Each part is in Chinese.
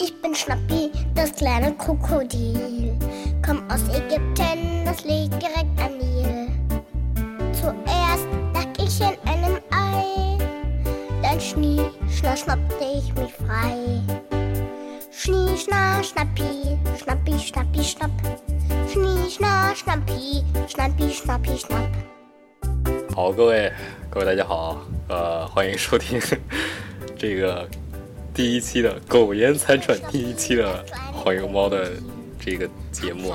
Ich bin Schnappi, das kleine Krokodil. Komm aus Ägypten, das liegt direkt am Nil. Zuerst lag ich in einem Ei, dann schnie, schna, schnappte ich mich frei. Schnie, schna, schnappi, schnappi, schnappi, schnapp. Schnie, schna, schnappi, schnappi, schnappi, schnapp. 好，各位各位大家好，呃，欢迎收听 这个第一期的苟延残喘第一期的黄油猫的这个节目。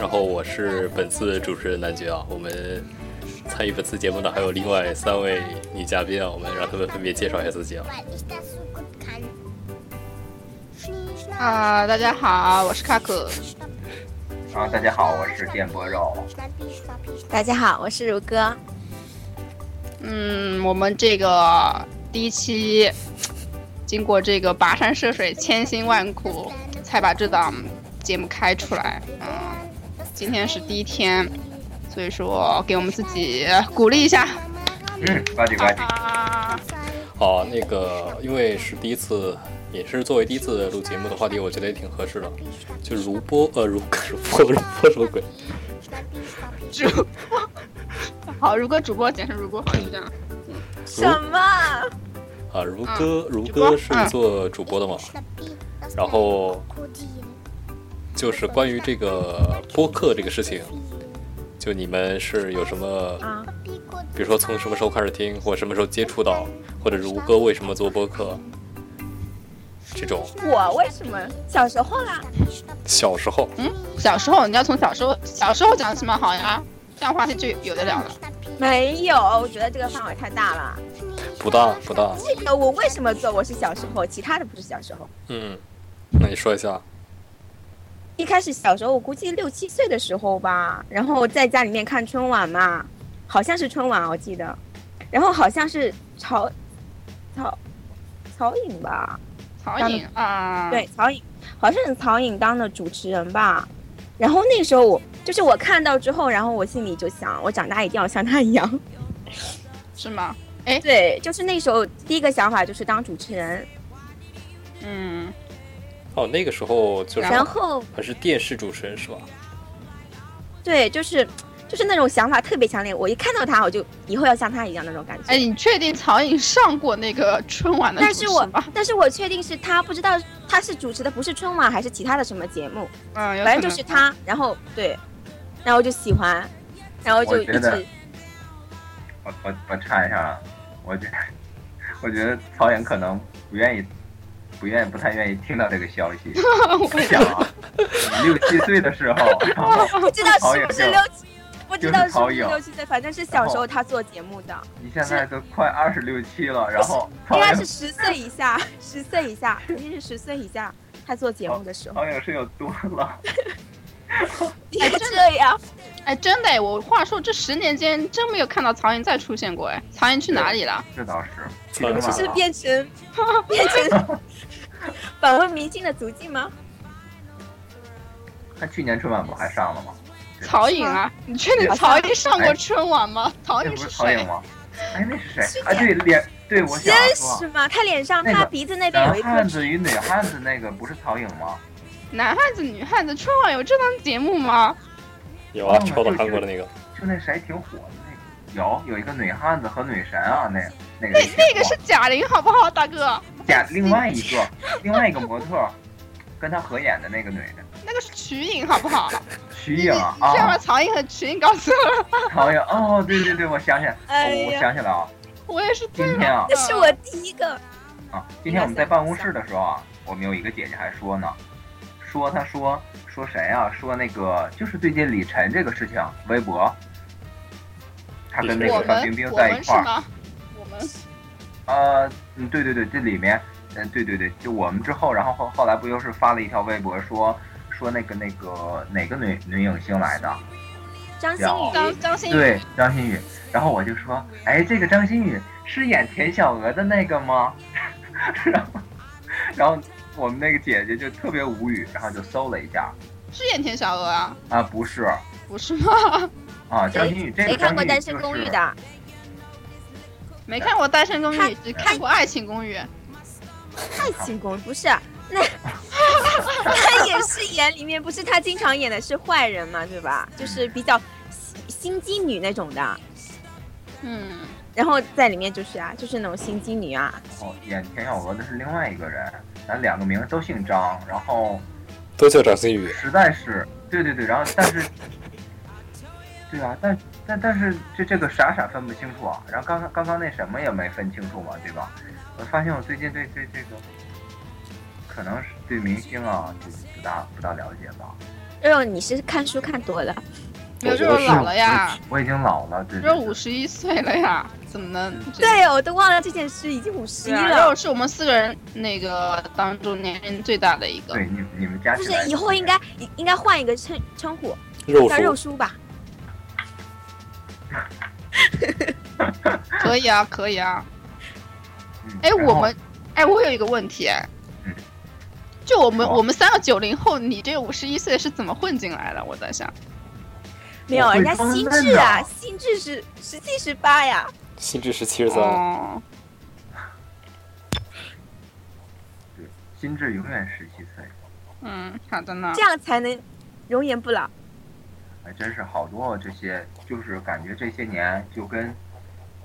然后我是本次主持人南爵啊，我们参与本次节目的还有另外三位女嘉宾啊，我们让他们分别介绍一下自己啊。啊、大家好，我是卡可。啊，大家好，我是电波肉。大家好，我是如歌。嗯，我们这个第一期，经过这个跋山涉水、千辛万苦，才把这档节目开出来。嗯，今天是第一天，所以说给我们自己鼓励一下。嗯，呱唧呱唧。啊，好，那个因为是第一次，也是作为第一次录节目的话题，我觉得也挺合适的。就如播呃如 如播如播什么鬼？主播，好，如歌主播简称如歌，好就这样。什么？啊，如歌如歌是做主播的嘛？然后就是关于这个播客这个事情，就你们是有什么，啊，比如说从什么时候开始听，或什么时候接触到，或者如歌为什么做播客，这种我为什么小时候啦？小时候嗯小时候你要从小时候小时候讲起嘛，好呀，这样话题就有的聊了。没有，我觉得这个范围太大了。不大不大，这个我为什么做？我是小时候，其他的不是小时候。嗯，那你说一下，一开始小时候，我估计六七岁的时候吧，然后在家里面看春晚嘛，好像是春晚，我记得，然后好像是曹曹曹颖吧，曹颖啊，对，曹颖，好像是曹颖当的主持人吧。然后那时候我就是我看到之后，然后我心里就想，我长大一定要像他一样。是吗？哎对，就是那时候第一个想法就是当主持人，嗯，哦，那个时候就是然后还是电视主持人是吧？对，就是就是那种想法特别强烈。我一看到他，我就以后要像他一样那种感觉。哎，你确定曹颖上过那个春晚的主持但是我吗？但是我确定是他，不知道他是主持的不是春晚还是其他的什么节目，嗯，反正就是他。然后对，然后就喜欢，然后就一我觉得直我我我插一下啊，我觉得我觉得曹颖可能不愿意，不愿意，不太愿意听到这个消息。想啊，六七岁的时候，不知道是不是六七，不知道是不是六七岁，反正是小时候他做节目的，你现在都快二十六七了，然后曹应该是十岁以下，十岁以下，肯定是十岁以下他做节目的时候。曹颖是有多老？你不这样，哎，真的哎，我话说这十年间真没有看到曹颖再出现过哎，曹颖去哪里了？这倒是，曹颖只是变成变成 访问明星的足迹吗？他去年春晚不还上了吗？曹颖啊，你确定曹像颖上过春晚吗？曹颖是是谁？曹颖吗？哎，那是谁是？啊，对脸，对我想真说是，吗？他脸上那个他鼻子那边有男一颗汉子与女汉子那个不是曹颖吗？男汉子、女汉子，春晚有这档节目吗？有啊，超到韩国的那个，就那谁挺火的那个，有有一个女汉子和女神啊，那那个那那个是贾玲好不好，大哥？贾另外一个 另外一个模特，跟她合演的那个女的，那个是瞿颖好不好？瞿颖啊你先把啊，曹颖和瞿颖搞错了。曹颖哦，对对对，我想起来，哎哦我，想起来啊我也是这样。今天啊这是我第一个。啊，今天我们在办公室的时候啊，我们有一个姐姐还说呢，说他说说谁啊？说那个就是最近李晨这个事情，微博，他跟那个范冰冰在一块儿。们是吗？我们呃，嗯，对对对，这里面，嗯，对对对，就我们之后，然后后后来不又是发了一条微博说说那个那个哪个女女影星来的？张馨予，张张馨予对，张馨予。然后我就说，哎，这个张馨予是演田小娥的那个吗？然后，然后我们那个姐姐就特别无语，然后就搜了一下，是演田小娥啊？啊，不是，不是吗？啊，张馨予这个谁看过《单张馨予就是身公寓》的？没看过《单身公寓》，只看过《爱情公寓》。爱情公寓不是啊，那 他也是演里面不是他经常演的是坏人嘛，对吧？就是比较心心机女那种的，嗯，然后在里面就是啊，就是那种心机女啊，哦，演田小娥的是另外一个人，咱两个名都姓张，然后都叫张馨予。实在是，对对对，然后但是，对啊，但但但是这这个傻傻分不清楚啊，然后刚刚刚刚那什么也没分清楚嘛，对吧？我发现我最近对对这个，可能是对明星啊，就不大不大了解吧。肉肉你是看书看多了，没有，就是老了呀，我已经老了，对对肉对五十一岁了呀，怎么能？对我都忘了这件事，已经五十一了肉。是我们四个人那个当中年龄最大的一个。对你你们加不是，以后应该应该换一个称称呼，肉叫肉叔，吧？可以啊，可以啊。嗯哎，我们，哎，我有一个问题，就我们好我们三个九零后，你这五十一岁是怎么混进来的？我在想，没有，人家心智啊，心智是十七十八呀。心智是七十三。哦，对心智永远十七岁，嗯，好的呢这。样才能容颜不老。还真是好多这些，就是感觉这些年就跟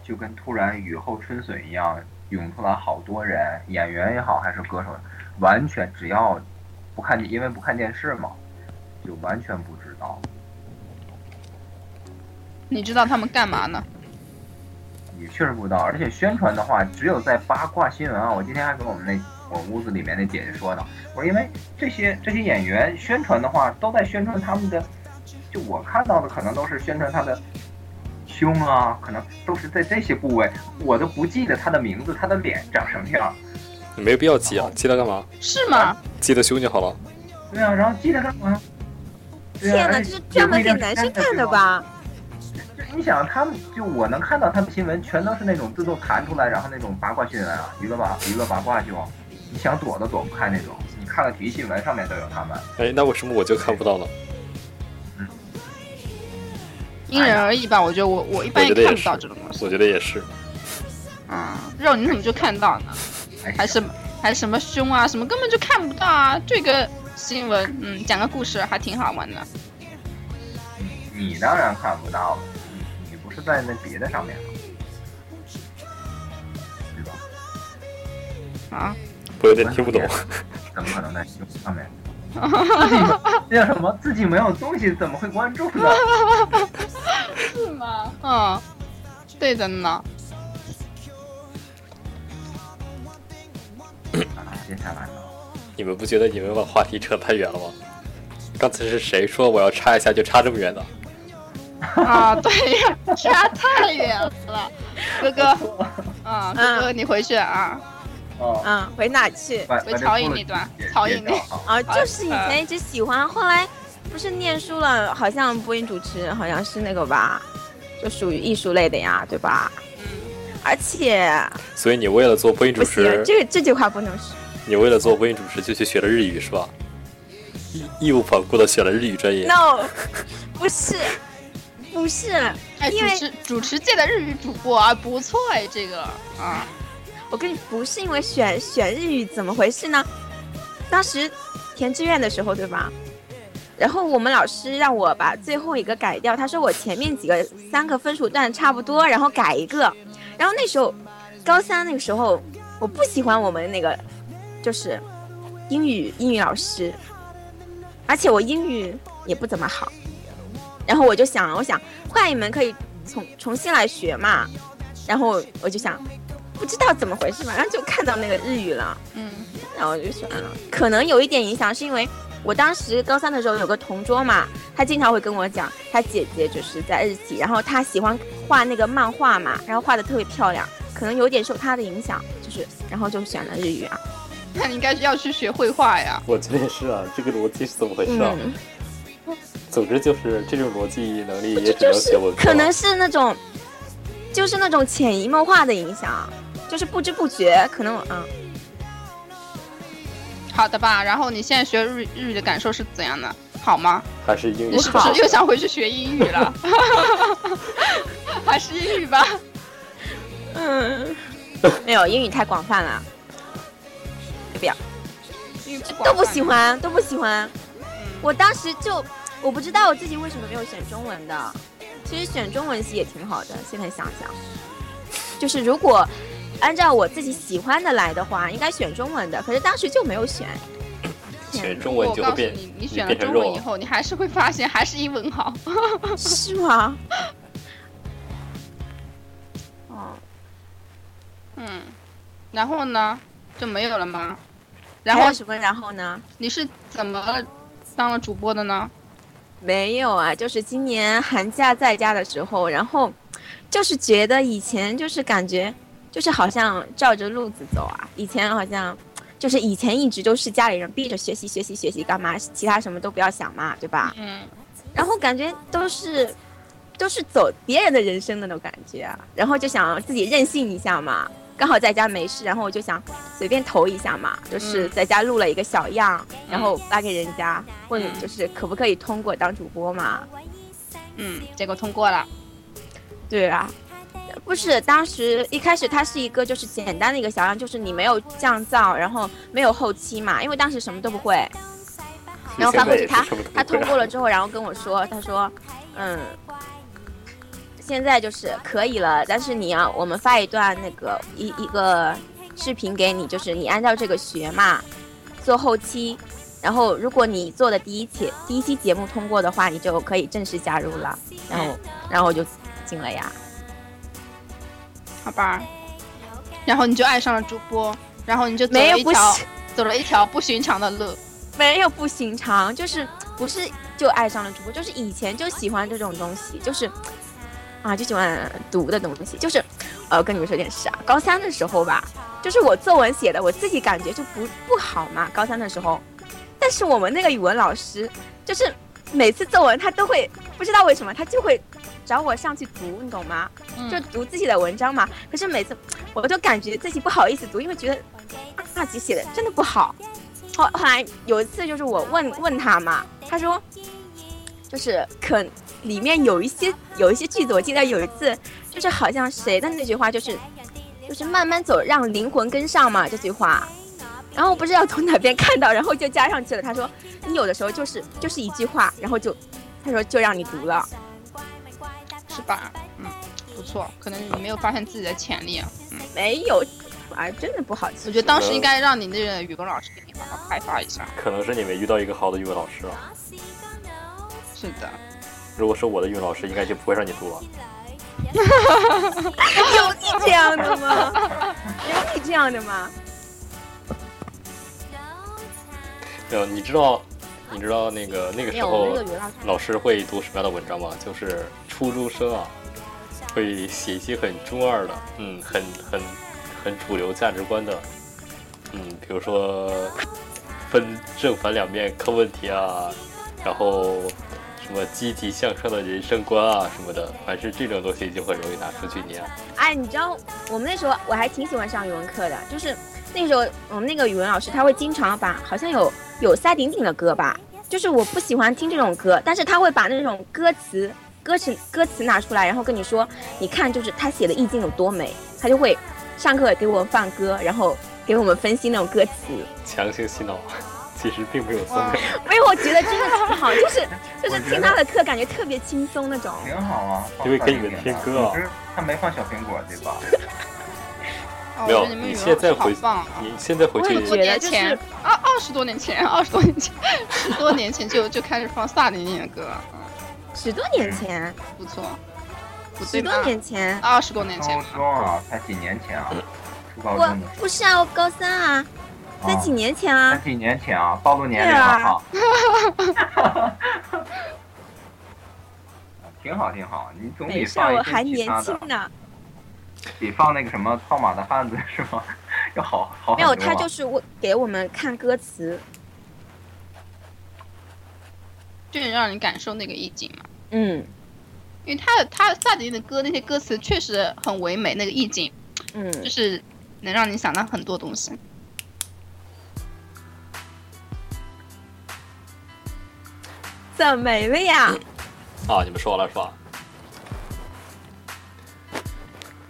就跟突然雨后春笋一样，涌出来好多人，演员也好还是歌手，完全只要不看，因为不看电视嘛，就完全不知道。你知道他们干嘛呢？也确实不知道，而且宣传的话，只有在八卦新闻啊。我今天还跟我们那我屋子里面那姐姐说呢，我说因为这些这些演员宣传的话，都在宣传他们的，就我看到的可能都是宣传他的胸啊，可能都是在这些部位，我都不记得他的名字，他的脸长什么样。你没必要记啊，记它干嘛？是吗？记得胸就好了。对啊，然后记得干嘛？对啊天哪，这是专门给男生看的吧？就你想，他们就我能看到他们新闻，全都是那种自动弹出来，然后那种八卦新闻啊，娱乐八娱乐八卦就，你想躲都躲不开那种。你看了体育新闻上面都有他们。哎，那为什么我就看不到呢？因人而异吧。我觉得我我一般也看不到这种东西。我觉得也是。嗯，肉你怎么就看到呢？哎还什么还什么胸啊，什么根本就看不到啊。这个新闻，嗯，讲个故事还挺好玩的。你你当然看不到了，是在那别的上面吗？对吧？啊，我有点听不懂。怎么可能在胸上面？那叫什么？自己没有东西，怎么会关注呢？是吗？嗯，对的呢。啊，接下来呢？你们不觉得你们把话题扯太远了吗？刚才是谁说我要插一下就插这么远的？啊，对呀，差太远了，哥哥。啊，哥哥，你回去啊，哦，嗯，回哪去？回曹颖那段曹颖那啊，就是以前一直喜欢，后来不是念书了，好像播音主持，好像是那个吧，就属于艺术类的呀，对吧？而且所以你为了做播音主持，，这个这句话不能说。你为了做播音主持就去学了日语是吧？义义无反顾的选了日语专业。No，不是，不是，哎，因为主持主持界的日语主播啊，不错哎，这个啊，我跟你不是因为选选日语，怎么回事呢？当时填志愿的时候，对吧？然后我们老师让我把最后一个改掉，他说我前面几个三个分数段差不多，然后改一个。然后那时候高三那个时候，我不喜欢我们那个就是英语英语老师，而且我英语也不怎么好。然后我就想，我想换一门可以重重新来学嘛。然后我就想，不知道怎么回事嘛，然后就看到那个日语了，嗯，然后我就选了。可能有一点影响，是因为我当时高三的时候有个同桌嘛，他经常会跟我讲，他姐姐就是在日企，然后他喜欢画那个漫画嘛，然后画的特别漂亮，可能有点受他的影响，就是然后就选了日语啊。那你应该是要去学绘画呀。我真的是啊，这个逻辑是怎么回事啊？嗯，总之就是这种逻辑能力也只能写文科。可能是那种，就是那种潜移默化的影响，就是不知不觉，可能嗯。好的吧，然后你现在学日日语的感受是怎样的？好吗？还是英语你是不是又想回去学英语了？还是英语吧。嗯，没有英语太广泛了，不要都不喜欢。欢，都不喜欢。我当时就我不知道我自己为什么没有选中文的，其实选中文系也挺好的。现在想想，就是如果按照我自己喜欢的来的话，应该选中文的，可是当时就没有选。选中文我就会变，告诉你，你选了中文以。后，你还是会发现还是英文好。是吗？哦，嗯，然后呢，就没有了吗？然后什么？然后呢？你是怎么当了主播的呢？没有啊，就是今年寒假在家的时候，然后就是觉得以前就是感觉就是好像照着路子走啊，以前好像就是以前一直都是家里人逼着学习学习学习干嘛，其他什么都不要想嘛，对吧？嗯，然后感觉都是都是走别人的人生的那种感觉啊，然后就想自己任性一下嘛。刚好在家没事，然后我就想随便投一下嘛，就是嗯。在家录了一个小样，然后发给人家，问就是可不可以通过当主播嘛？嗯，结果通过了。对啊，不是当时一开始它是一个就是简单的一个小样，就是你没有降噪，然后没有后期嘛，因为当时什么都不会，然后发过去他他通过了之后，然后跟我说，他说，嗯，现在就是可以了，但是你要我们发一段那个一一个视频给你，就是你按照这个学嘛，做后期，然后如果你做的第一期第一期节目通过的话，你就可以正式加入了，然后然后我就进了呀。好吧，然后你就爱上了主播，然后你就走没有不了一条走了一条不寻常的路。没有不寻常，就是不是就爱上了主播，就是以前就喜欢这种东西，就是啊就喜欢读的东西，就是呃跟你们说件事啊，高三的时候吧，就是我作文写的我自己感觉就不不好嘛，高三的时候，但是我们那个语文老师就是每次作文他都会不知道为什么他就会找我上去读，你懂吗？就嗯，读自己的文章嘛。可是每次我都感觉自己不好意思读，因为觉得大姐写的真的不好。后后来有一次就是我问问他嘛，他说就是可里面有一些有一些句子，我记得有一次就是好像谁的那句话就是就是慢慢走，让灵魂跟上嘛这句话。然后不知道从哪边看到，然后就加上去了。他说你有的时候就是就是一句话，然后就他说就让你读了。是吧？嗯，不错，可能你没有发现自己的潜力啊。没有，哎，真的不好吃。我觉得当时应该让你那个语文老师给你好好开发一下。可能是你没遇到一个好的语文老师啊。是的，如果是我的语文老师，应该就不会让你读了。有你这样的吗？有你这样的吗？没有，你知道，你知道那个那个时候老师会读什么样的文章吗？就是初中生啊，会写一些很中二的，嗯，很很很主流价值观的，嗯，比如说分正反两面看问题啊，然后什么积极向上的人生观啊什么的，凡是这种东西就很容易拿出去念。哎，你知道我们那时候我还挺喜欢上语文课的，就是那时候我们那个语文老师他会经常把好像有有赛顶顶的歌吧，就是我不喜欢听这种歌，但是他会把那种歌词歌词歌词拿出来，然后跟你说，你看就是他写的意境有多美，他就会上课给我们放歌，然后给我们分析那种歌词。强行洗脑，其实并没有这么美。没有，我觉得真的挺好，就是 就是听他的课感觉特别轻松那种。挺好啊。因为给你们听歌啊他没放小苹果对吧？哦没有我觉得你们语文老师好现在回棒啊！你现在回去我也觉得多年就是前，二二十多年前，二十多年前，十多年前就就开始放萨顶顶的歌，嗯，十多年前，不错，十多？年前，二十多年前高，中啊，才几年前啊，初高我中的不是啊，我高三啊，候。在几啊年前啊才。几年前啊，暴露年龄了哈。挺好挺好，你总比没事，我放一些还年其他的，轻呢。比放那个什么套马的汉子是吗？要好好很没有，他就是我给我们看歌词。就能让你感受那个意境嘛。嗯因为他的他萨顶顶的歌那些歌词确实很唯美，那个意境嗯就嗯，是能让你想到很多东西。的没了呀。啊，你们说了是吧？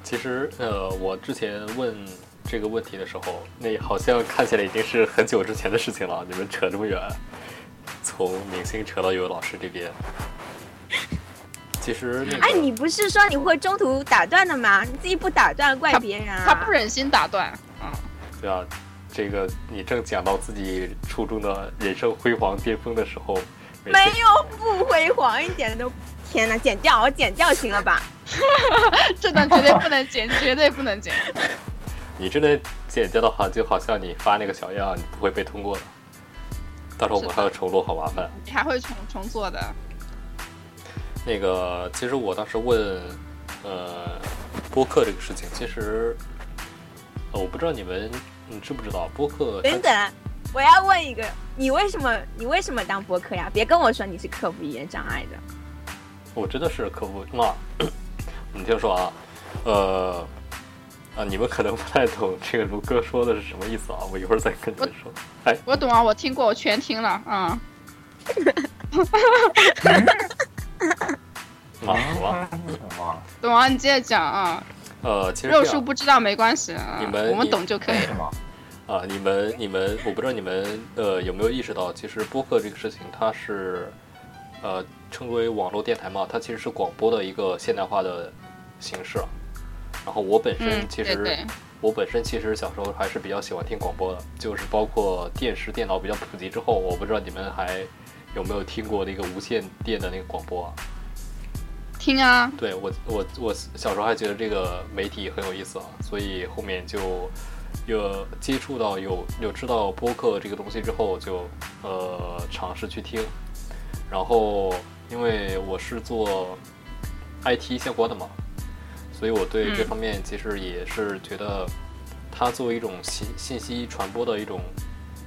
其实，呃，我之前问这个问题的时候，那好像看起来已经是很久之前的事情了。你们扯这么远，从明星扯到语文老师这边。其实那个，哎，你不是说你会中途打断的吗？你自己不打断，怪别人啊。他不忍心打断，嗯，对啊，这个你正讲到自己初中的人生辉煌巅峰的时候，没有不辉煌一点都。天哪，剪掉，我剪掉行了吧？这段绝对不能剪，绝对不能剪。你真的剪掉的话，就好像你发那个小样，你不会被通过的。到时候我们还要重录，好麻烦。你还会重重做的。那个，其实我当时问，呃，播客这个事情，其实，呃，我不知道你们，你知不知道播客？等等，我要问一个，你为什么你为什么当播客呀？别跟我说你是克服语言障碍的。我真的是克服嘛？你听说啊，呃，啊，你们可能不太懂这个卢哥说的是什么意思啊？我一会儿再跟你们说。哎，我懂啊，我听过，我全听了啊。啊，懂 啊？懂啊，你接着讲啊。呃，其实肉叔不知道没关系啊，你们我们懂就可以是吗？啊，你们你们，我不知道你们呃有没有意识到，其实播客这个事情它是呃称为网络电台嘛，它其实是广播的一个现代化的形式。然后我本身嗯，其实、对对，我本身其实小时候还是比较喜欢听广播的，就是包括电视、电脑比较普及之后，我不知道你们还有没有听过那个无线电的那个广播啊？听啊，对我，我我小时候还觉得这个媒体很有意思啊，所以后面就有接触到有有知道播客这个东西之后就，呃尝试去听，然后因为我是做 IT 相关的嘛，所以我对这嗯方面其实也是觉得它作为一种信信息传播的一种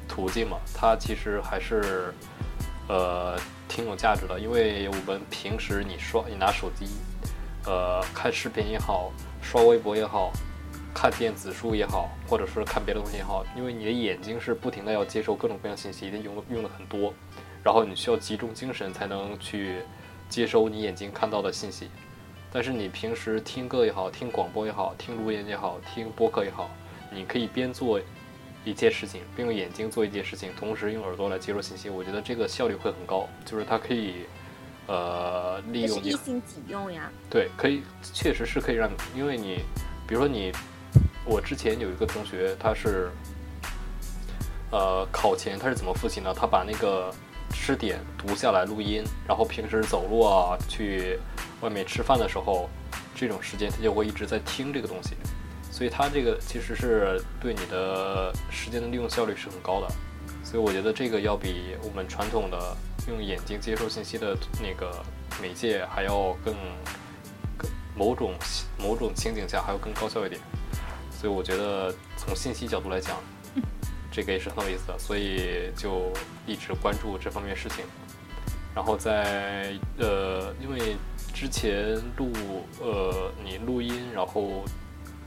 途径嘛，它其实还是呃挺有价值的，因为我们平时你刷你拿手机，呃看视频也好，刷微博也好，看电子书也好，或者是看别的东西也好，因为你的眼睛是不停的要接受各种各样信息，一定用用的很多，然后你需要集中精神才能去接收你眼睛看到的信息。但是你平时听歌也好，听广播也好，听录音也好，听播客也好，你可以边做一件事情，并用眼睛做一件事情，同时用耳朵来接收信息。我觉得这个效率会很高，就是它可以，呃，利用你一心几用呀。对，可以，确实是可以让你，因为你，比如说你，我之前有一个同学，他是，呃，考前他是怎么复习呢？他把那个吃点读下来录音，然后平时走路啊，去外面吃饭的时候，这种时间他就会一直在听这个东西，所以他这个其实是对你的时间的利用效率是很高的，所以我觉得这个要比我们传统的用眼睛接受信息的那个媒介还要更更某种某种情景下还要更高效一点，所以我觉得从信息角度来讲，这个也是很有意思的，所以就一直关注这方面事情。然后在呃，因为之前录呃你录音，然后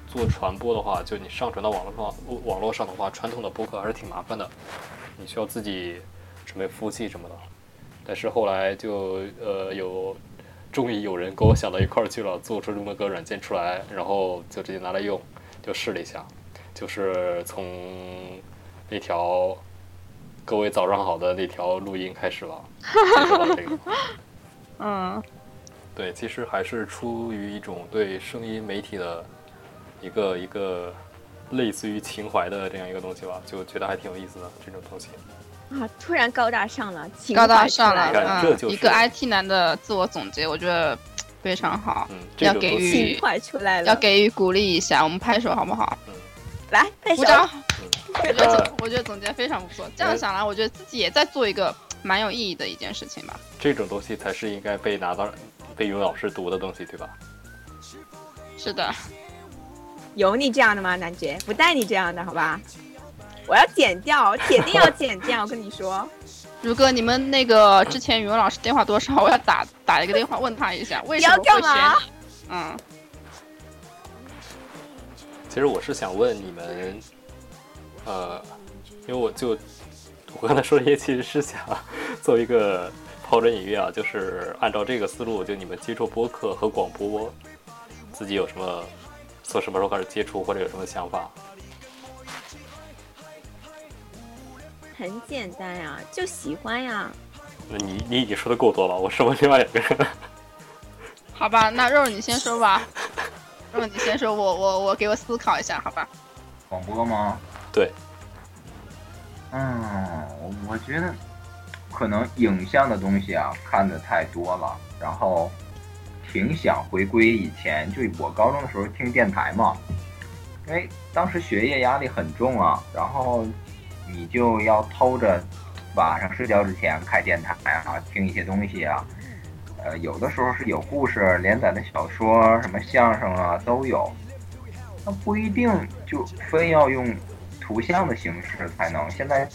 做传播的话，就你上传到网络上网络上的话，传统的播客还是挺麻烦的，你需要自己准备服务器什么的。但是后来就呃有，终于有人跟我想到一块儿去了，做出这么个软件出来，然后就直接拿来用，就试了一下，就是从那条各位早上好的那条录音开始吧，接触到这个。嗯，对，其实还是出于一种对声音媒体的一个一个类似于情怀的这样一个东西吧，就觉得还挺有意思的这种东西。啊，突然高大上了，情高大上了，一个 IT 男的自我总结，我觉得非常好，嗯，这要给予情怀出来了，要给予鼓励一下，我们拍手好不好？来拍手鼓。掌！嗯，我觉得我觉得总结非常不错。这样想来，我觉得自己也在做一个蛮有意义的一件事情吧。这种东西才是应该被拿到被语文老师读的东西，对吧？是的，有你这样的吗，南爵？不带你这样的，好吧？我要剪掉，铁定要剪掉，我跟你说。如哥你们那个之前语文老师电话多少，我要打打一个电话问他一下，为什么会选干嘛？嗯，其实我是想问你们，呃，因为我就我刚才说这些，其实是想做一个抛砖引玉啊，就是按照这个思路，就你们接触播客和广播，自己有什么从什么时候开始接触，或者有什么想法？很简单呀，就喜欢呀。那你你已经说的够多了，我说过另外两个人。好吧，那肉肉你先说吧。肉肉你先说，我我我给我思考一下，好吧？广播吗？对，嗯，我我觉得可能影像的东西啊看的太多了，然后挺想回归以前，就我高中的时候听电台嘛，因为当时学业压力很重啊，然后你就要偷着晚上睡觉之前开电台啊，听一些东西啊，呃，有的时候是有故事连载的小说，什么相声啊都有，那不一定就非要用图像的形式才能。现在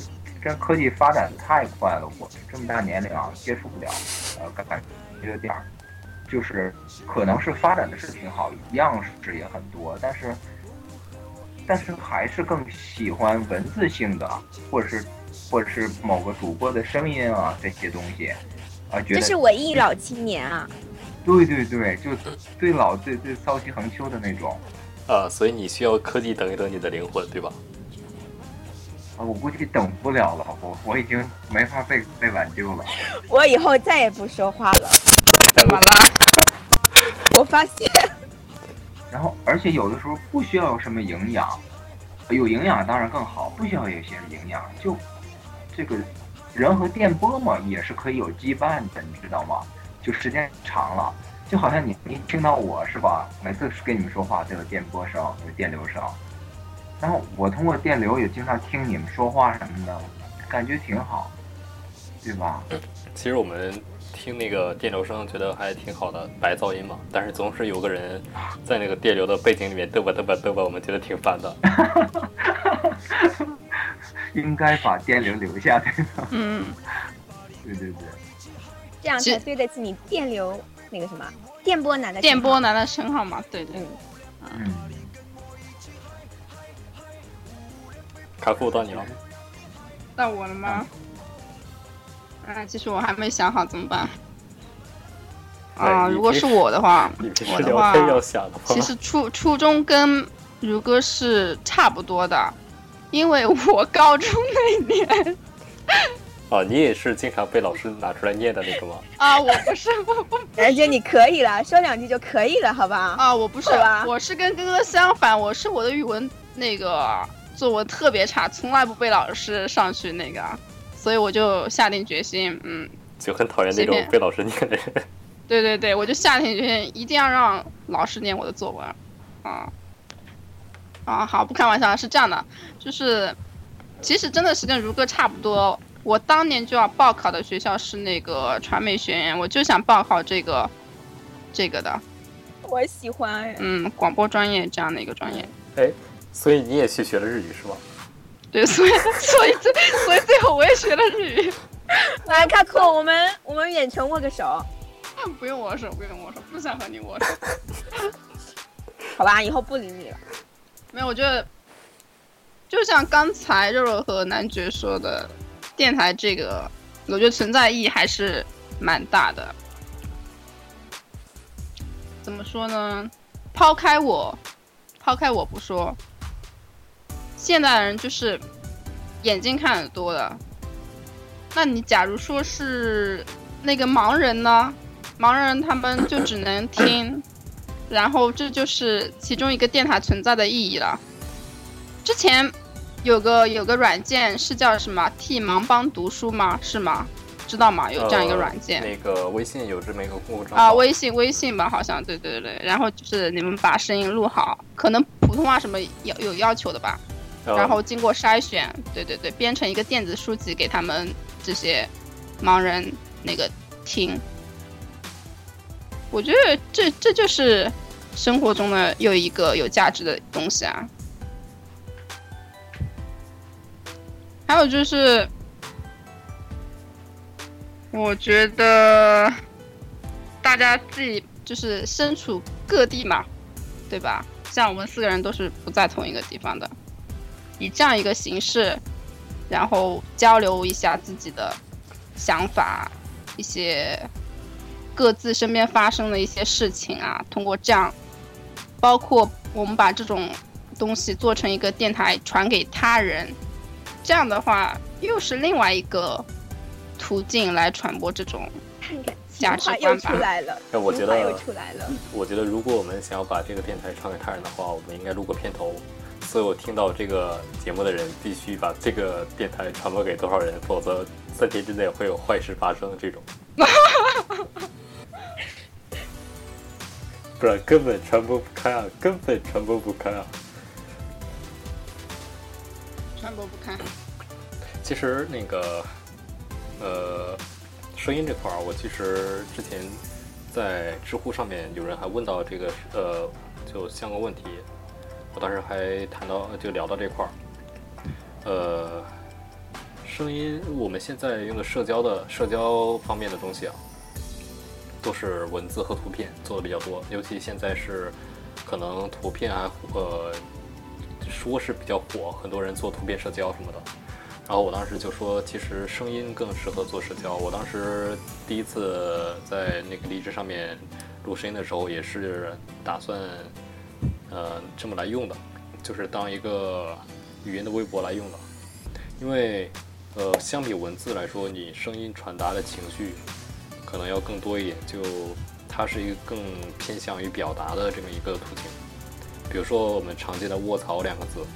这科技发展的太快了，我这么大年龄啊接触不了，呃，感觉有点儿，就是可能是发展的是挺好，样式也很多，但是但是还是更喜欢文字性的，或者是或者是某个主播的声音啊这些东西，啊，觉得这是文艺老青年啊。对对对，就最老最最骚气横秋的那种。啊，所以你需要科技等一等你的灵魂，对吧？啊，我估计等不了了，我我已经没法被被挽救了。我以后再也不说话了。怎么了？我发现，然后，而且有的时候不需要有什么营养，有营养当然更好，不需要有些营养，就这个人和电波嘛，也是可以有羁绊的，你知道吗？就时间长了，就好像你你听到我是吧？每次跟你们说话都有电波声，有电流声，然后我通过电流也经常听你们说话什么的，感觉挺好，对吧？其实我们听那个电流声，觉得还挺好的，白噪音嘛。但是总是有个人在那个电流的背景里面嘚吧嘚吧嘚吧，我们觉得挺烦的。应该把电流留下，对吧？嗯，对对对。这样才对得起你电流那个什么电波男的电波男的称号嘛，对对。嗯嗯，卡库到你了，到我了吗？啊，其实我还没想好怎么办。啊，如果是我的话，我的话其实初初中跟如歌是差不多的，因为我高中那年 哦，你也是经常被老师拿出来念的那个吗？啊，我不是我不 而且你可以了，说两句就可以了，好吧？啊，我不是是吧，我是跟哥哥相反，我是我的语文那个作文特别差，从来不被老师上去那个，所以我就下定决心，嗯，就很讨厌那种被老师念的人。对对对，我就下定决心一定要让老师念我的作文，啊啊，好，不开玩笑，是这样的，就是其实真的是跟如歌差不多。我当年就要报考的学校是那个传媒学院，我就想报考这个这个的，我喜欢。嗯，广播专业这样的一个专业。哎，所以你也去学了日语是吧？对，所以所以最所以最后我也学了日语。来，卡库，我们我们远程握个手，不用握手，不用握手，不想和你握手。好吧？以后不理你了。没有，我觉得就像刚才肉肉和男爵说的，电台这个，我觉得存在意义还是蛮大的。怎么说呢？抛开我，抛开我不说，现代人就是眼睛看得多的。那你假如说是那个盲人呢？盲人他们就只能听，然后这就是其中一个电台存在的意义了。之前有个有个软件是叫什么替盲帮读书吗？是吗？知道吗？有这样一个软件。呃那个微信有这么一个公众账啊，微信微信吧，好像对对对，然后就是你们把声音录好，可能普通话什么有有要求的吧，呃然后经过筛选，对对对，编成一个电子书籍给他们这些盲人那个听。我觉得这这就是生活中的又一个有价值的东西啊。还有就是，我觉得大家自己就是身处各地嘛，对吧？像我们四个人都是不在同一个地方的，以这样一个形式，然后交流一下自己的想法，一些各自身边发生的一些事情啊，通过这样，包括我们把这种东西做成一个电台传给他人，这样的话又是另外一个途径来传播这种价值观吧出来了，哎我觉得又出来了。我觉得如果我们想要把这个电台传给他人的话，我们应该录个片头。所有听到这个节目的人必须把这个电台传播给多少人，否则三天之内会有坏事发生。这种，不然根本传播不开啊，根本传播不开啊。传播不开。其实那个，呃，声音这块儿，我其实之前在知乎上面有人还问到这个，呃，就相关问题，我当时还谈到就聊到这块儿，呃，声音我们现在用的社交的社交方面的东西啊，都是文字和图片做的比较多，尤其现在是可能图片还呃说是比较火，很多人做图片社交什么的。然后我当时就说，其实声音更适合做社交。我当时第一次在那个荔枝上面录声音的时候，也是打算，呃，这么来用的，就是当一个语音的微博来用的。因为，呃，相比文字来说，你声音传达的情绪可能要更多一点，就它是一个更偏向于表达的这么一个途径。比如说我们常见的“卧槽”两个字。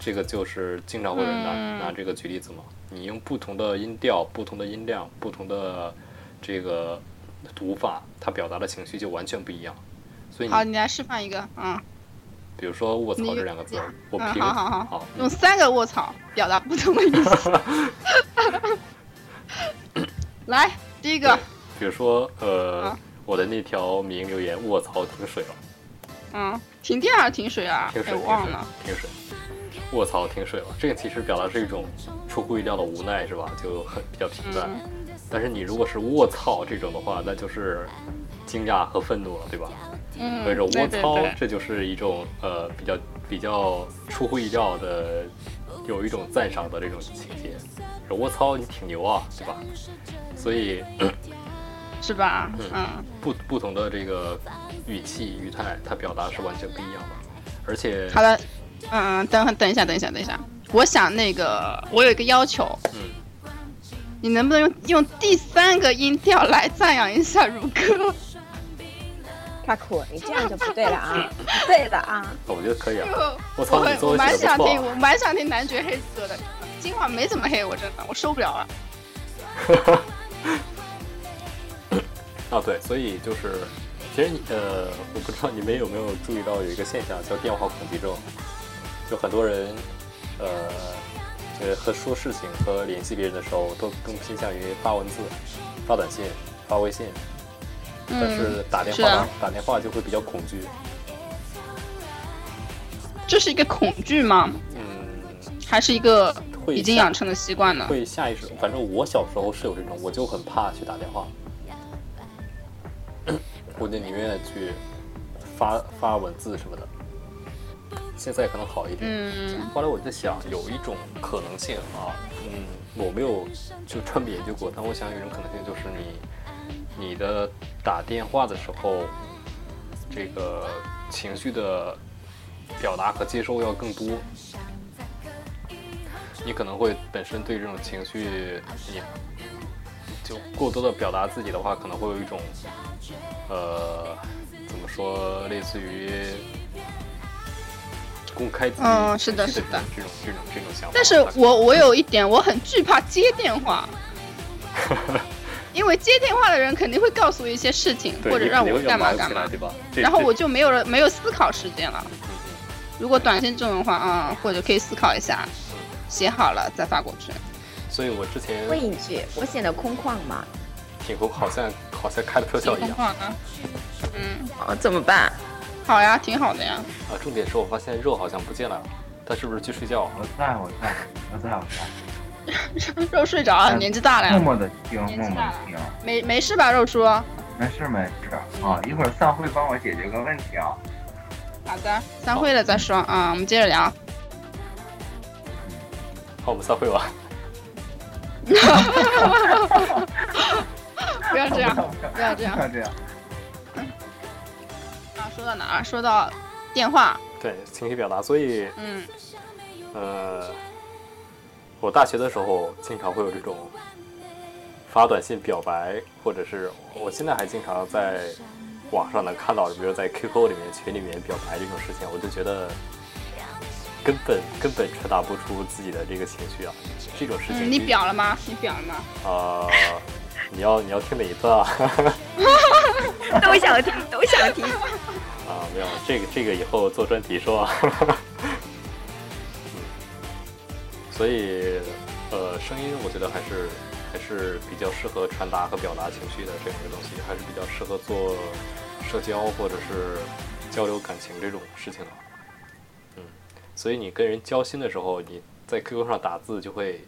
这个就是经常会有人拿、嗯拿这个举例子嘛。你用不同的音调、不同的音量、不同的这个读法，它表达的情绪就完全不一样。所以好，你你来示范一个，嗯比如说“卧槽”这两个字儿，我嗯，平好好好，好用三个卧槽表达不同的意思。来，第一个，比如说呃啊，我的那条名留言“卧槽，停水了嗯，停电还是停水啊？”，哎，停水，忘了。，停水。卧槽，停水了。这个其实表达是一种出乎意料的无奈，是吧？就很比较平淡。嗯但是你如果是卧槽这种的话，那就是惊讶和愤怒了，对吧？嗯，所以说对卧槽对对，这就是一种呃比较比较出乎意料的，有一种赞赏的这种情节。说卧操，你挺牛啊，对吧？所以 是吧？嗯嗯，不不同的这个语气语态，它表达是完全不一样的。而且，好的，嗯嗯，等等一下，等一下，等一下，我想那个，我有一个要求，嗯，你能不能用用第三个音调来赞扬一下如歌？卡库，你这样就不对了啊，不对的啊！我觉得可以啊。我我操，你做我的写的蛮想听。我蛮想听男爵黑歌的。今晚没怎么黑我，真的我受不了了。啊，对，所以就是，其实你呃，我不知道你们有没有注意到有一个现象叫电话恐惧症，就很多人呃，就是和说事情和联系别人的时候，都更偏向于发文字、发短信、发微信，但是打电话打电话就会比较恐惧。这是一个恐惧吗？嗯，还是一个已经养成的习惯呢？会下意识，反正我小时候是有这种，我就很怕去打电话，我就宁愿去发发文字什么的。现在可能好一点。嗯后来我在想，有一种可能性啊，嗯，我没有就专门研究过，但我想有一种可能性就是你你的打电话的时候，这个情绪的表达和接收要更多。你可能会本身对这种情绪，你就过多的表达自己的话，可能会有一种，呃，怎么说，类似于公开自己嗯是的是的这种这种这种想法。但是我我有一点，我很惧怕接电话，因为接电话的人肯定会告诉我一些事情，或者让我干嘛干嘛对吧？这然后我就没有了没有思考时间了。如果短信这种的话，嗯，或者可以思考一下，写好了再发过去。所以我之前问一句，我显得空旷吗？挺空，好像好像开了特效一样空旷的，嗯，哦，怎么办？好呀，挺好的呀。啊。重点是我发现肉好像不见了，他是不是去睡觉？我在我在我在我在，肉睡着了，嗯年纪大了呀，默默的听，默默年纪大了的听，没没事吧，肉叔？没事没事啊。一会儿散会帮我解决个问题啊。好的，散会了再说啊、我们接着聊。好，我们散会吧。不要这样，不 不要这样不要这样。啊！说到哪儿？说到电话，对情绪表达，所以嗯，呃，我大学的时候经常会有这种发短信表白，或者是我现在还经常在网上能看到，比如在 QQ 里面群里面表白这种事情，我就觉得根本根本传达不出自己的这个情绪啊，这种事情嗯，你表了吗？你表了吗？呃，你要你要听哪一段啊？都想听，都想听。啊，没有，这个这个以后做专题说啊。所以，呃，声音我觉得还是还是比较适合传达和表达情绪的这样一个东西，还是比较适合做社交或者是交流感情这种事情的。嗯，所以你跟人交心的时候，你在 QQ 上打字就会，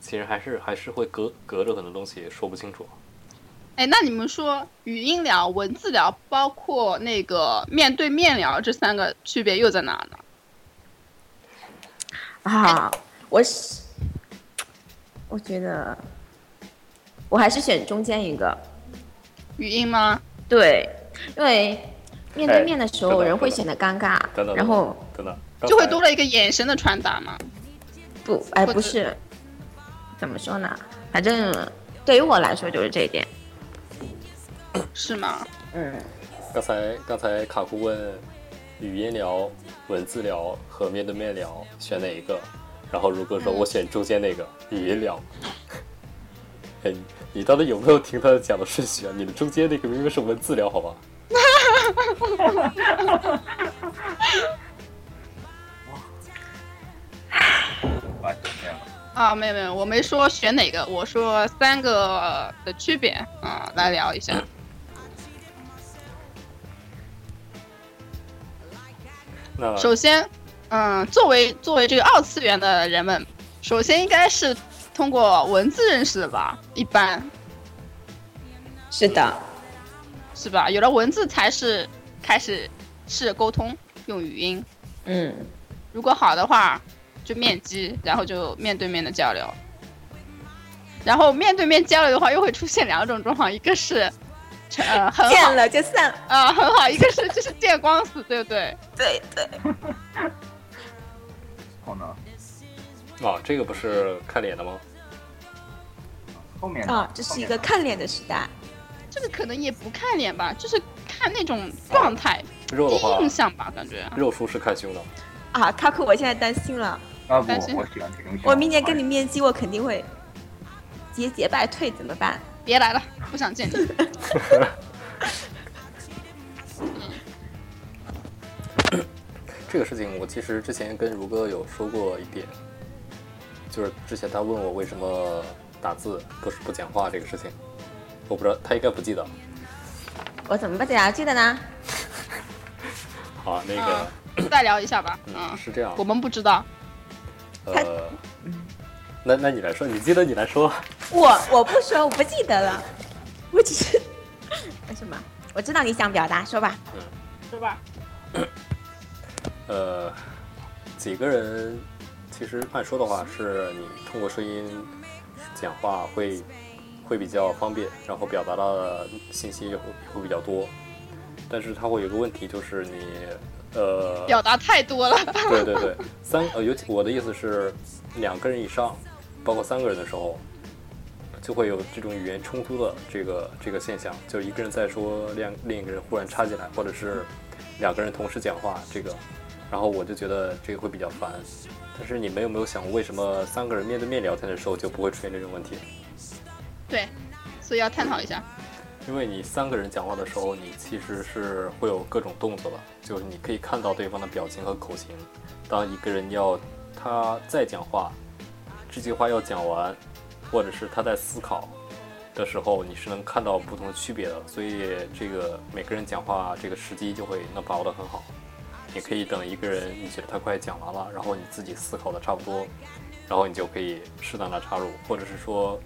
其实还是还是会隔隔着很多东西说不清楚。哎，那你们说语音聊、文字聊，包括那个面对面聊，这三个区别又在哪呢？啊，我是，我觉得我还是选中间一个，语音吗？对，因为面对面的时候哎人会显得尴尬然后就会多了一个眼神的传达嘛。不，哎，不是，怎么说呢？反正对于我来说就是这一点。是吗？嗯，刚才刚才卡库问语音聊、文字聊和面对面聊选哪一个，然后如果说我选中间那个语音聊，哎，你到底有没有听他讲的顺序啊？你的中间那个明明是文字聊，好吧？啊，没有没有，我没说选哪个，我说三个的区别啊，来聊一下。那首先，嗯，作为作为这个二次元的人们，首先应该是通过文字认识的吧，一般是的，是吧？有了文字才是开始试着沟通，用语音。嗯，如果好的话，就面基，然后就面对面的交流。然后面对面交流的话，又会出现两种状况，一个是，呃，很好见了就散。啊、很好；一个是就是见光死，对不对？对 对，后 呢？啊，这个不是看脸的吗？后面呢啊，这是一个看脸的时代。这个可能也不看脸吧，就是看那种状态、第肉的话一，印象吧，感觉。肉叔是看胸的。啊，卡库，我现在担心了。啊不，我喜欢平胸。我明年跟你面基，我肯定会节节败退，怎么办？别来了，不想见你。这个事情我其实之前跟如哥有说过一点，就是之前他问我为什么打字不是不讲话这个事情，我不知道他应该不记得。我怎么不讲记得呢？好，那个、嗯，再聊一下吧。嗯嗯，是这样我，们不知道。呃，那那你来说，你记得你来说。我我不说，我不记得了，我只是为什么？我知道你想表达，说吧。嗯，说吧？呃，几个人其实按说的话，是你通过声音讲话会会比较方便，然后表达的信息也会也会比较多。但是它会有个问题，就是你呃，表达太多了。对对对，三呃，尤其我的意思是两个人以上，包括三个人的时候，就会有这种语言冲突的这个这个现象，就一个人在说，另另一个人忽然插进来，或者是两个人同时讲话，这个，然后我就觉得这个会比较烦。但是你们有没有想过，为什么三个人面对面聊天的时候就不会出现这种问题？对，所以要探讨一下。因为你三个人讲话的时候，你其实是会有各种动作的，就是你可以看到对方的表情和口型。当一个人要他在讲话，这句话要讲完，或者是他在思考的时候，你是能看到不同的区别的。所以这个每个人讲话这个时机就会能把握得很好。你可以等一个人你觉得他快讲完了，然后你自己思考的差不多，然后你就可以适当的插入，或者是说。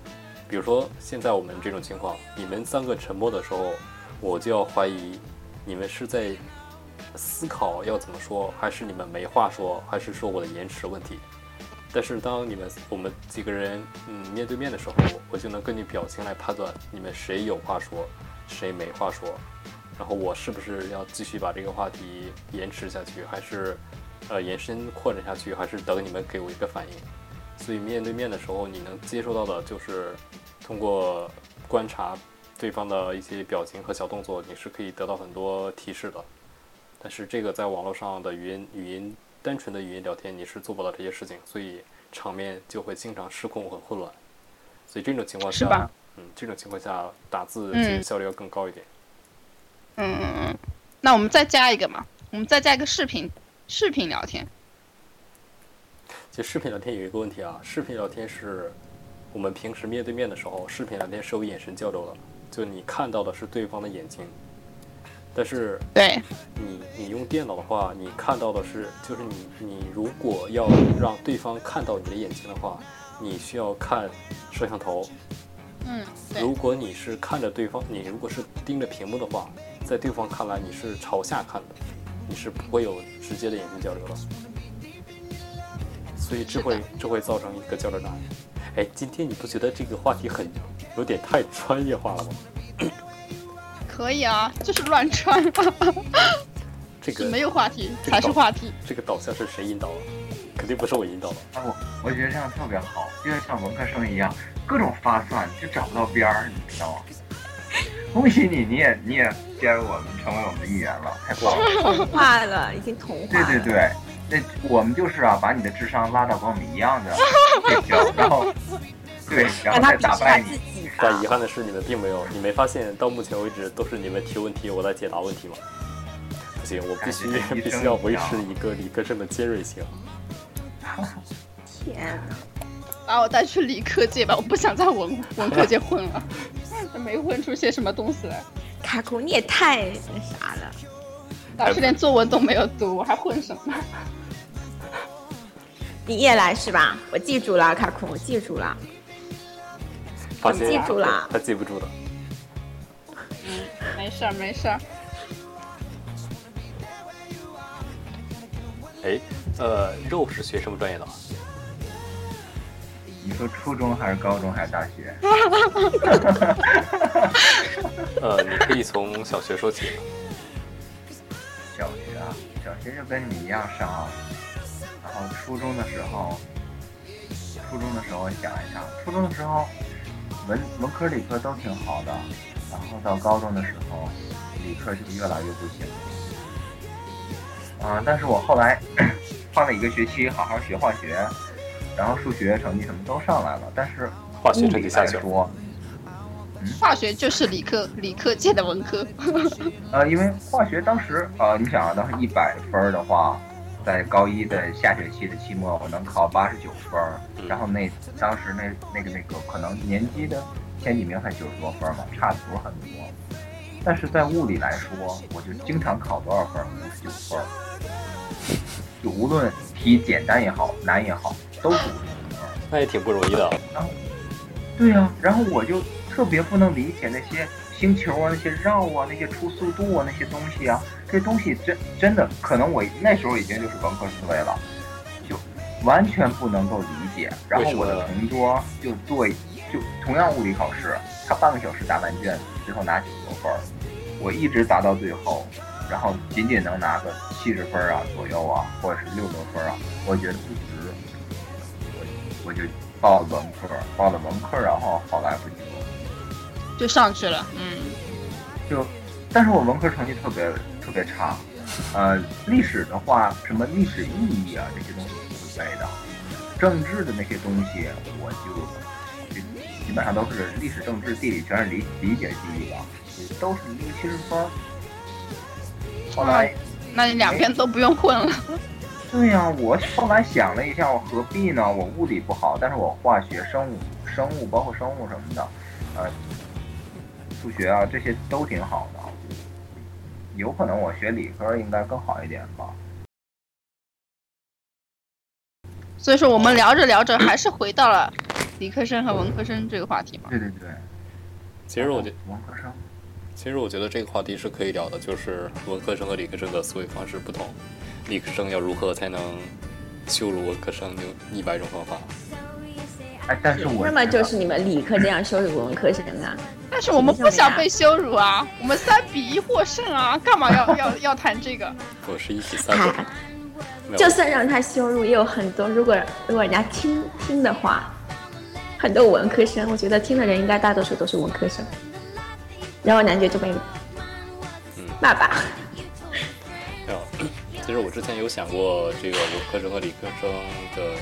比如说，现在我们这种情况，你们三个沉默的时候，我就要怀疑你们是在思考要怎么说，还是你们没话说，还是说我的延迟问题？但是当你们我们几个人嗯面对面的时候，我就能根据表情来判断你们谁有话说，谁没话说，然后我是不是要继续把这个话题延迟下去，还是呃延伸扩展下去，还是等你们给我一个反应。所以面对面的时候，你能接收到的就是通过观察对方的一些表情和小动作，你是可以得到很多提示的。但是这个在网络上的语音语音单纯的语音聊天，你是做不到这些事情，所以场面就会经常失控，很混乱。所以这种情况下嗯，这种情况下打字嗯其实效率要更高一点。嗯嗯嗯，那我们再加一个嘛，我们再加一个视频，视频聊天。其实视频聊天有一个问题啊，视频聊天是我们平时面对面的时候，视频聊天是有眼神交流的，就你看到的是对方的眼睛，但是对，你你用电脑的话，你看到的是，就是你你如果要让对方看到你的眼睛的话，你需要看摄像头。嗯，如果你是看着对方，你如果是盯着屏幕的话，在对方看来你是朝下看的，你是不会有直接的眼睛交流的，所以这会这会造成一个交流障碍。哎，今天你不觉得这个话题很有点太专业化了吗？可以啊，就是乱穿，这个没有话题这个才是话题。这个导向是谁引导的？肯定不是我引导的。啊，我我觉得这样特别好，就像文科生一样，各种发散就找不到边儿，你知道吗？恭喜你，你也你也加入我们，成为我们的一员了，太棒了！同化了，已经同化对了。对对，那我们就是啊，把你的智商拉到跟我们一样的水平，然后对，然后再打败你。但遗。憾的是，你们并没有，你没发现到目前为止都是你们提问题，我来解答问题吗？不行，我必须 必须要维持一个理科生的尖锐性。天哪！把我带去理科界吧，我不想在文文科界混了，没混出些什么东西来。卡库，你也太那啥了。老师连作文都没有读，我还混什么？你也来是吧？我记住了，卡库，我记住了。发现记住啦他记不住的。嗯，没事儿没事儿。哎，呃，肉是学什么专业的？你说初中还是高中还是大学？呃，你可以从小学说起。小学啊，小学就跟你一样上啊。然后初中的时候，初中的时候我想一想，初中的时候文文科理科都挺好的，然后到高中的时候，理科就越来越不行。啊，但是我后来 花了一个学期好好学化学，然后数学成绩什么都上来了，但是化学物理成绩下去了。来说，化学就是理科，理科界的文科。呃，因为化学当时，呃，你想啊，当时一百分儿的话，在高一的下学期的期末，我能考八十九分然后那当时那那个那个可能年级的前几名才九十多分嘛，差的不是很多。但是在物理来说，我就经常考多少分儿？五十九分儿，就无论题简单也好，难也好，都是五十九分儿。那也挺不容易的。然后对呀、然后我就特别不能理解那些星球啊、那些绕啊、那些出速度啊、那些东西啊，这东西真真的可能我那时候已经就是文科思维了，就完全不能够理解。然后我的同桌就做就同样物理考试，他半个小时答完卷，最后拿九十多分儿，我一直答到最后，然后仅仅能拿个七十分啊左右啊，或者是六十多分啊，我觉得不值，我我就报了文科，报了文科，然后后来不就就上去了，嗯，就，但是我文科成绩特别特别差，呃，历史的话，什么历史意义啊这些东西不会背的，政治的那些东西我就就基本上都是历史、政治、地理全是理理解记忆吧，都是六七十分儿。后来，那你两边都不用混了。对呀、我后来想了一下，我何必呢？我物理不好，但是我化学、生物、生物包括生物什么的，呃，数学啊这些都挺好的。有可能我学理科应该更好一点吧。所以说我们聊着聊着还是回到了理科生和文科生这个话题嘛。对对对，其实我觉得，文科生，其实我觉得这个话题是可以聊的，就是文科生和理科生的思维方式不同，理科生要如何才能羞辱文科生有一百种方法。哎，但是我那么就是你们理科这样羞辱文科生啊？但是我们不想被羞辱啊，我们三比一获胜啊，干嘛要 要要谈这个？我是一比三。啊，就算让他羞辱，也有很多。如果如果人家听听的话，很多文科生，我觉得听的人应该大多数都是文科生。然后男爵就被骂吧。没有，其实我之前有想过这个文科生和理科生的，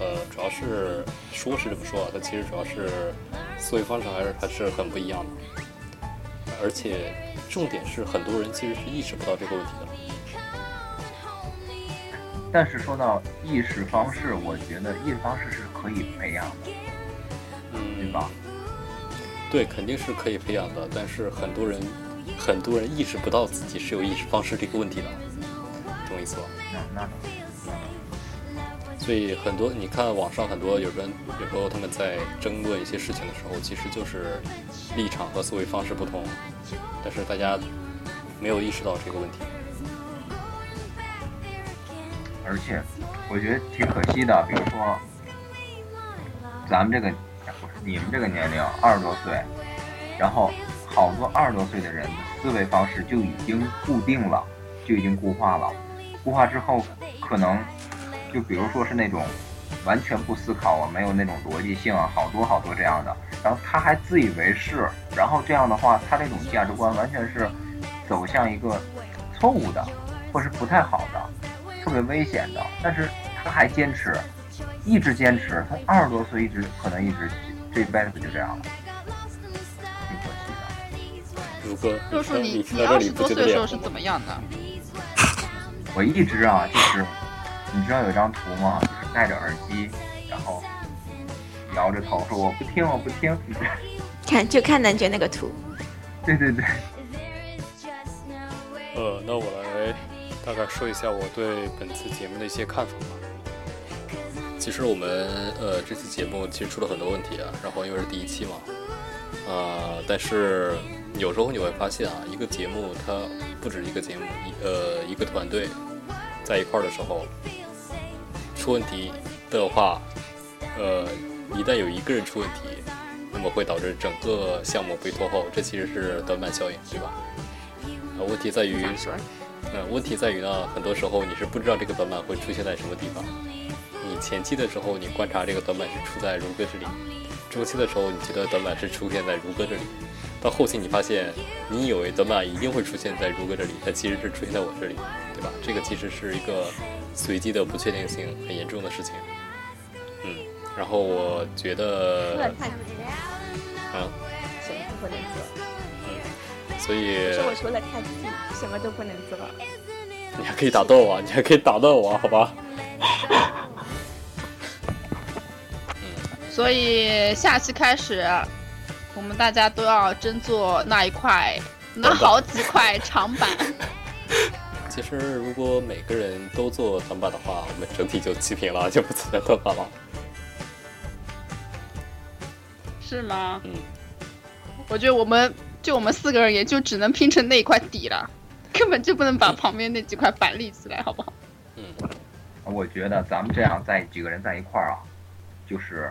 呃，主要是说是这么说啊，但其实主要是思维方式还是还是很不一样的。而且重点是，很多人其实是意识不到这个问题的。但是说到意识方式，我觉得意识方式是可以培养的，嗯，对吧？对，肯定是可以培养的，但是很多人很多人意识不到自己是有意识方式这个问题的，懂我意思吧？那那所以很多你看网上很多有人有时候他们在争论一些事情的时候，其实就是立场和思维方式不同，但是大家没有意识到这个问题。而且我觉得挺可惜的，比如说咱们这个不是你们这个年龄二十多岁，然后好多二十多岁的人的思维方式就已经固定了，就已经固化了。固化之后，可能就比如说是那种完全不思考啊，没有那种逻辑性啊，好多好多这样的。然后他还自以为是，然后这样的话，他这种价值观完全是走向一个错误的，或是不太好的。特别危险的，但是他还坚持，一直坚持。他二十多岁，一直可能一直这辈子就这样了，挺可惜的。如哥，叔叔，你你二十多岁的时候是怎么样的？我一直啊，就是你知道有一张图吗？就是戴着耳机，然后摇着头说我不听，我不听。看，就看男爵那个图。对对对。呃，那我来。大概说一下我对本次节目的一些看法吧。其实我们呃这次节目其实出了很多问题啊，然后因为是第一期嘛，呃，但是有时候你会发现啊，一个节目它不止一个节目，一呃一个团队在一块儿的时候出问题的话，呃，一旦有一个人出问题，那么会导致整个项目被拖后，这其实是短板效应，对吧？呃，问题在于。呃，问题在于呢，很多时候你是不知道这个短板会出现在什么地方。你前期的时候，你观察这个短板是出在如歌这里；中期的时候，你觉得短板是出现在如歌这里；到后期，你发现你以为德玛一定会出现在如歌这里，它其实是出现在我这里，对吧？这个其实是一个随机的不确定性很严重的事情。嗯，然后我觉得，啊，什么都不能做。嗯，所以。说我除了看剧。什么都不能做，你还可以打断我！你还可以打断我！好吧。所以下期开始，我们大家都要争做那一块，那好几块长板。其实，如果每个人都做短板的话，我们整体就齐平了，就不存在短板了。是吗？嗯。我觉得我们就我们四个人，也就只能拼成那一块底了。根本就不能把旁边那几块板立起来，好不好？嗯，我觉得咱们这样在几个人在一块儿啊，就是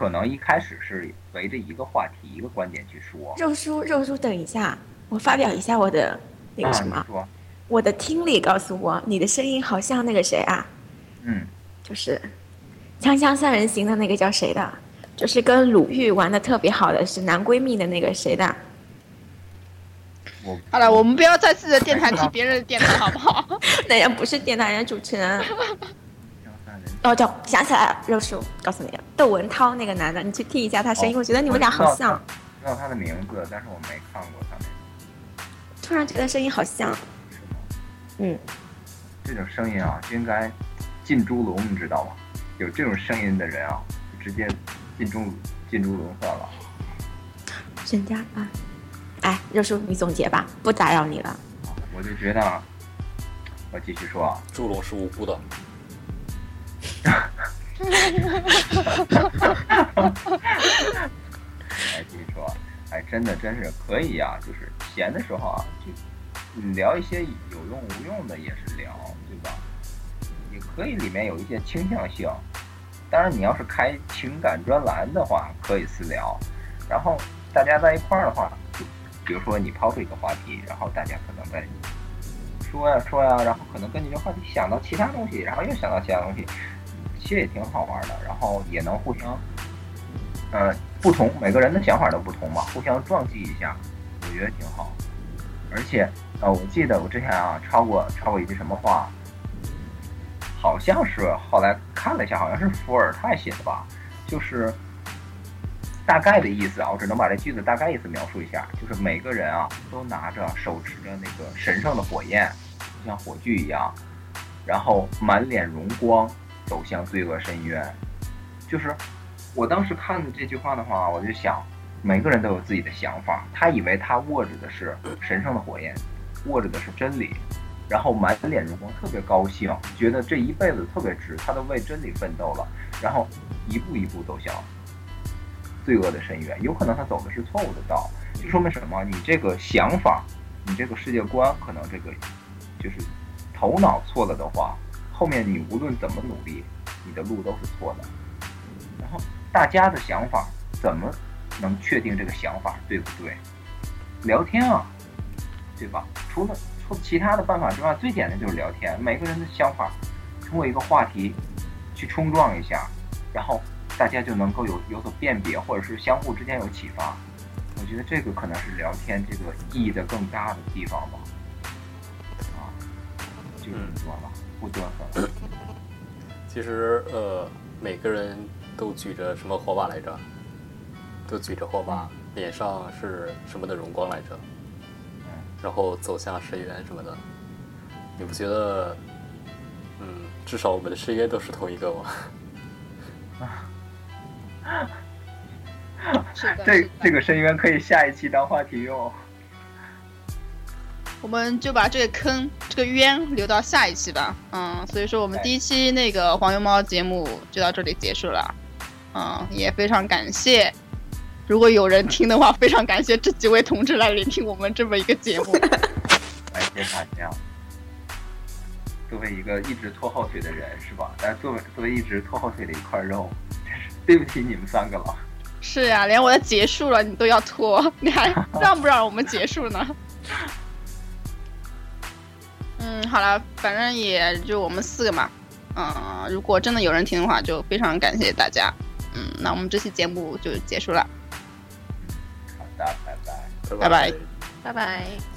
可能一开始是围着一个话题、一个观点去说。肉叔，肉叔，等一下，我发表一下我的那个什么，我的听力告诉我，你的声音好像那个谁啊？嗯，就是《锵锵三人行》的那个叫谁的？就是跟鲁豫玩的特别好的是男闺蜜的那个谁的？好了，我们不要在自己的电台提别人的电台，好不好？那人不是电台人，主持人。哦，叫想起来了，肉叔，告诉你，窦文涛那个男的，你去听一下他声音，我觉得你们俩好像。知道他的名字，但是我没看过他。突然觉得声音好像。是吗？嗯。这种声音啊，应该进猪笼，你知道吗？有这种声音的人啊，直接进猪进猪笼算了。沈家啊。哎，肉叔，你总结吧，不打扰你了。我就觉得，我继续说啊，猪笼是无辜的。哎，继续说，哎，真的，真是可以呀，就是闲的时候啊，就聊一些有用无用的也是聊，对吧？也可以里面有一些倾向性。当然，你要是开情感专栏的话，可以私聊。然后大家在一块儿的话，就比如说你抛出一个话题，然后大家可能在说呀说呀，然后可能根据这话题想到其他东西，然后又想到其他东西，其实也挺好玩的。然后也能互相，呃，不同每个人的想法都不同嘛，互相撞击一下，我觉得挺好。而且，呃，我记得我之前啊抄过抄过一句什么话，好像是后来看了一下，好像是伏尔泰写的吧，就是大概的意思啊，我只能把这句子大概意思描述一下，就是每个人啊都拿着手持着那个神圣的火焰，就像火炬一样，然后满脸荣光走向罪恶深渊。就是我当时看的这句话的话，我就想。每个人都有自己的想法，他以为他握着的是神圣的火焰，握着的是真理，然后满脸荣光，特别高兴，觉得这一辈子特别值，他都为真理奋斗了，然后一步一步走向罪恶的深渊。有可能他走的是错误的道，就说明什么？你这个想法，你这个世界观，可能这个就是头脑错了的话，后面你无论怎么努力，你的路都是错的。然后大家的想法怎么？能确定这个想法对不对？聊天啊，对吧？除了除其他的办法之外，最简单就是聊天。每个人的想法通过一个话题去冲撞一下，然后大家就能够有有所辨别，或者是相互之间有启发。我觉得这个可能是聊天这个意义的更大的地方吧。啊，就是这么多了，不嘚瑟。其实呃，每个人都举着什么火把来着？都举着火把，脸上是什么的荣光来着？然后走向深渊什么的，你不觉得？嗯，至少我们的深渊都是同一个吗？啊，这这个深渊可以下一期当话题用。我们就把这个坑、这个冤留到下一期吧。嗯，所以说我们第一期那个黄油猫节目就到这里结束了。嗯，也非常感谢。如果有人听的话，非常感谢这几位同志来聆听我们这么一个节目。感谢大家。作为一个一直拖后腿的人，是吧？但作为作为一直拖后腿的一块肉，真是对不起你们三个了。是呀，连我的结束了你都要拖，你还 让不让我们结束呢？嗯，好了，反正也就我们四个嘛。嗯，如果真的有人听的话，就非常感谢大家。嗯，那我们这期节目就结束了。拜拜，拜拜，拜拜拜。